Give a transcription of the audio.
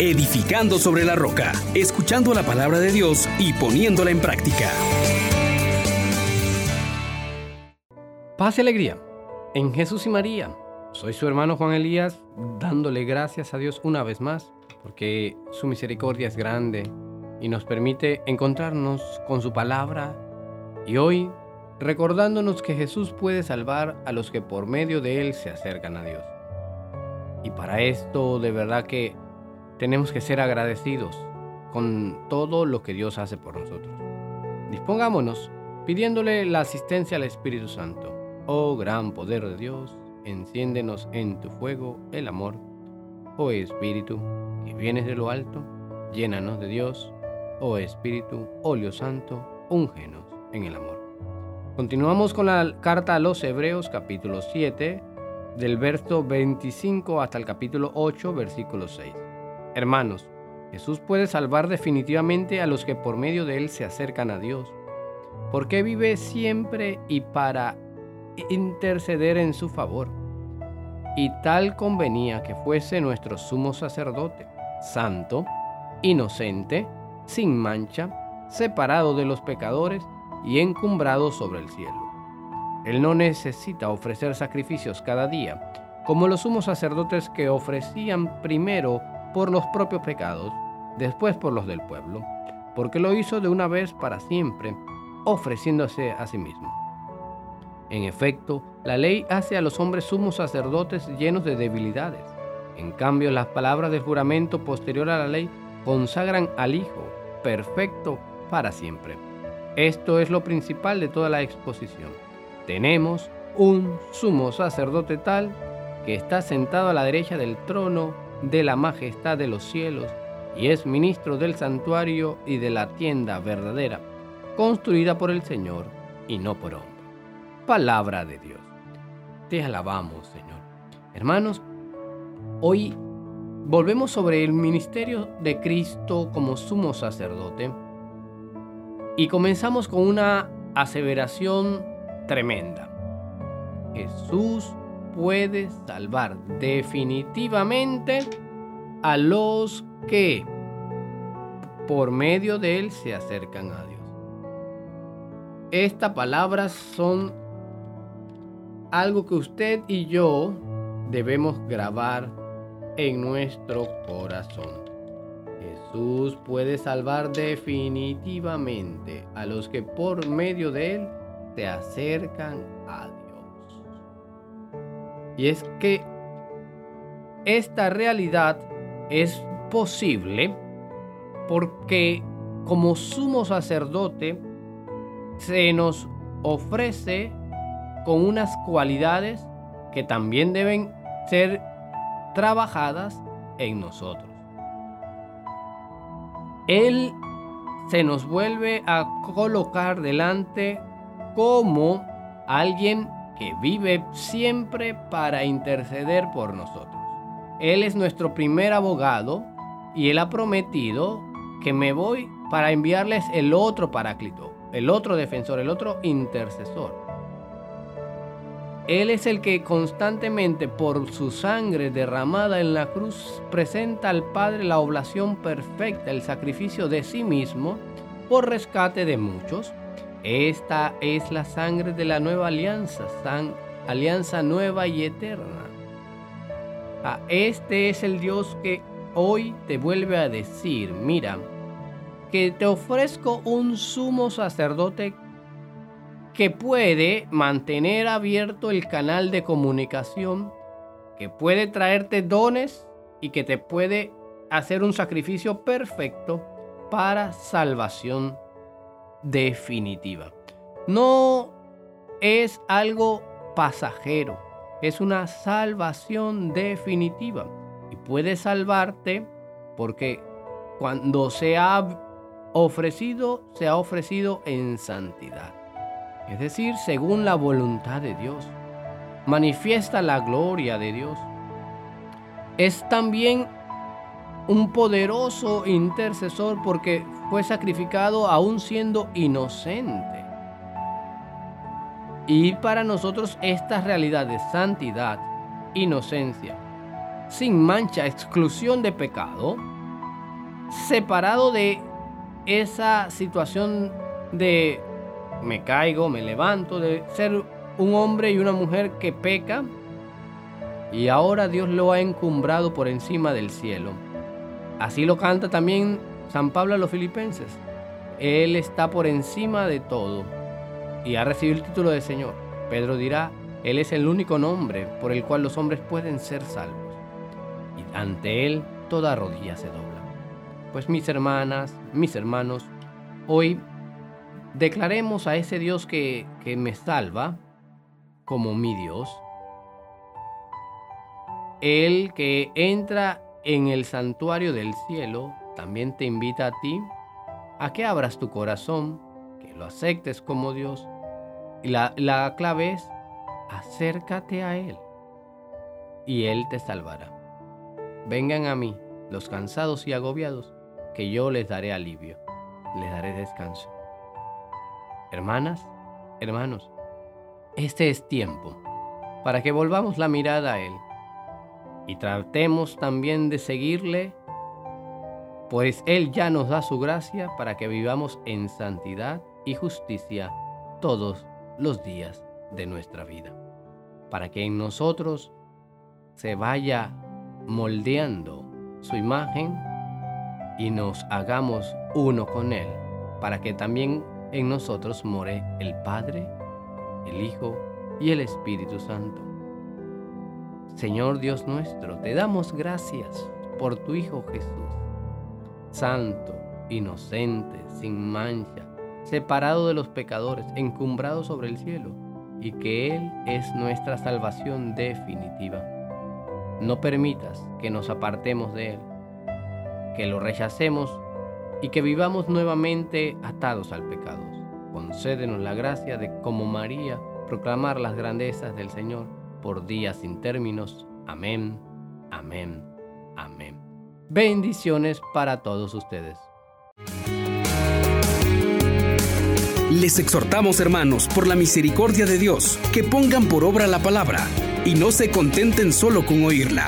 edificando sobre la roca, escuchando la palabra de Dios y poniéndola en práctica. Paz y alegría en Jesús y María. Soy su hermano Juan Elías, dándole gracias a Dios una vez más, porque su misericordia es grande y nos permite encontrarnos con su palabra y hoy recordándonos que Jesús puede salvar a los que por medio de Él se acercan a Dios. Y para esto de verdad que tenemos que ser agradecidos con todo lo que Dios hace por nosotros. Dispongámonos pidiéndole la asistencia al Espíritu Santo. Oh gran poder de Dios, enciéndenos en tu fuego el amor. Oh Espíritu, que vienes de lo alto, llénanos de Dios. Oh Espíritu, óleo santo, úngenos en el amor. Continuamos con la carta a los Hebreos capítulo 7, del verso 25 hasta el capítulo 8, versículo 6. Hermanos, Jesús puede salvar definitivamente a los que por medio de él se acercan a Dios, porque vive siempre y para interceder en su favor. Y tal convenía que fuese nuestro sumo sacerdote, santo, inocente, sin mancha, separado de los pecadores y encumbrado sobre el cielo. Él no necesita ofrecer sacrificios cada día, como los sumos sacerdotes que ofrecían primero por los propios pecados, después por los del pueblo, porque lo hizo de una vez para siempre, ofreciéndose a sí mismo. En efecto, la ley hace a los hombres sumos sacerdotes llenos de debilidades. En cambio, las palabras del juramento posterior a la ley consagran al Hijo, perfecto para siempre. Esto es lo principal de toda la exposición. Tenemos un sumo sacerdote tal que está sentado a la derecha del trono de la majestad de los cielos y es ministro del santuario y de la tienda verdadera, construida por el Señor y no por hombre. Palabra de Dios. Te alabamos, Señor. Hermanos, hoy volvemos sobre el ministerio de Cristo como sumo sacerdote y comenzamos con una aseveración tremenda. Jesús puede salvar definitivamente a los que por medio de Él se acercan a Dios. Estas palabras son algo que usted y yo debemos grabar en nuestro corazón. Jesús puede salvar definitivamente a los que por medio de Él se acercan a Dios. Y es que esta realidad es posible porque como sumo sacerdote se nos ofrece con unas cualidades que también deben ser trabajadas en nosotros. Él se nos vuelve a colocar delante como alguien que vive siempre para interceder por nosotros. Él es nuestro primer abogado y Él ha prometido que me voy para enviarles el otro paráclito, el otro defensor, el otro intercesor. Él es el que constantemente por su sangre derramada en la cruz presenta al Padre la oblación perfecta, el sacrificio de sí mismo por rescate de muchos. Esta es la sangre de la nueva alianza, alianza nueva y eterna. Ah, este es el Dios que hoy te vuelve a decir, mira, que te ofrezco un sumo sacerdote que puede mantener abierto el canal de comunicación, que puede traerte dones y que te puede hacer un sacrificio perfecto para salvación definitiva. No es algo pasajero, es una salvación definitiva y puede salvarte porque cuando se ha ofrecido, se ha ofrecido en santidad es decir, según la voluntad de Dios. Manifiesta la gloria de Dios. Es también un poderoso intercesor porque fue sacrificado aún siendo inocente. Y para nosotros esta realidad de santidad, inocencia, sin mancha, exclusión de pecado, separado de esa situación de me caigo, me levanto, de ser un hombre y una mujer que peca y ahora Dios lo ha encumbrado por encima del cielo. Así lo canta también San Pablo a los filipenses. Él está por encima de todo y ha recibido el título de Señor. Pedro dirá, Él es el único nombre por el cual los hombres pueden ser salvos. Y ante Él toda rodilla se dobla. Pues mis hermanas, mis hermanos, hoy declaremos a ese Dios que, que me salva como mi Dios. Él que entra en el santuario del cielo también te invita a ti a que abras tu corazón, que lo aceptes como Dios. Y la, la clave es, acércate a Él y Él te salvará. Vengan a mí los cansados y agobiados, que yo les daré alivio, les daré descanso. Hermanas, hermanos, este es tiempo para que volvamos la mirada a Él y tratemos también de seguirle, pues Él ya nos da su gracia para que vivamos en santidad y justicia todos los días de nuestra vida, para que en nosotros se vaya moldeando su imagen y nos hagamos uno con Él, para que también en nosotros more el Padre, el Hijo y el Espíritu Santo. Señor Dios nuestro, te damos gracias por tu Hijo Jesús, santo, inocente, sin mancha, separado de los pecadores, encumbrado sobre el cielo, y que Él es nuestra salvación definitiva. No permitas que nos apartemos de Él, que lo rechacemos y que vivamos nuevamente atados al pecado. Concédenos la gracia de, como María, proclamar las grandezas del Señor por días sin términos. Amén, amén, amén. Bendiciones para todos ustedes. Les exhortamos, hermanos, por la misericordia de Dios, que pongan por obra la palabra y no se contenten solo con oírla.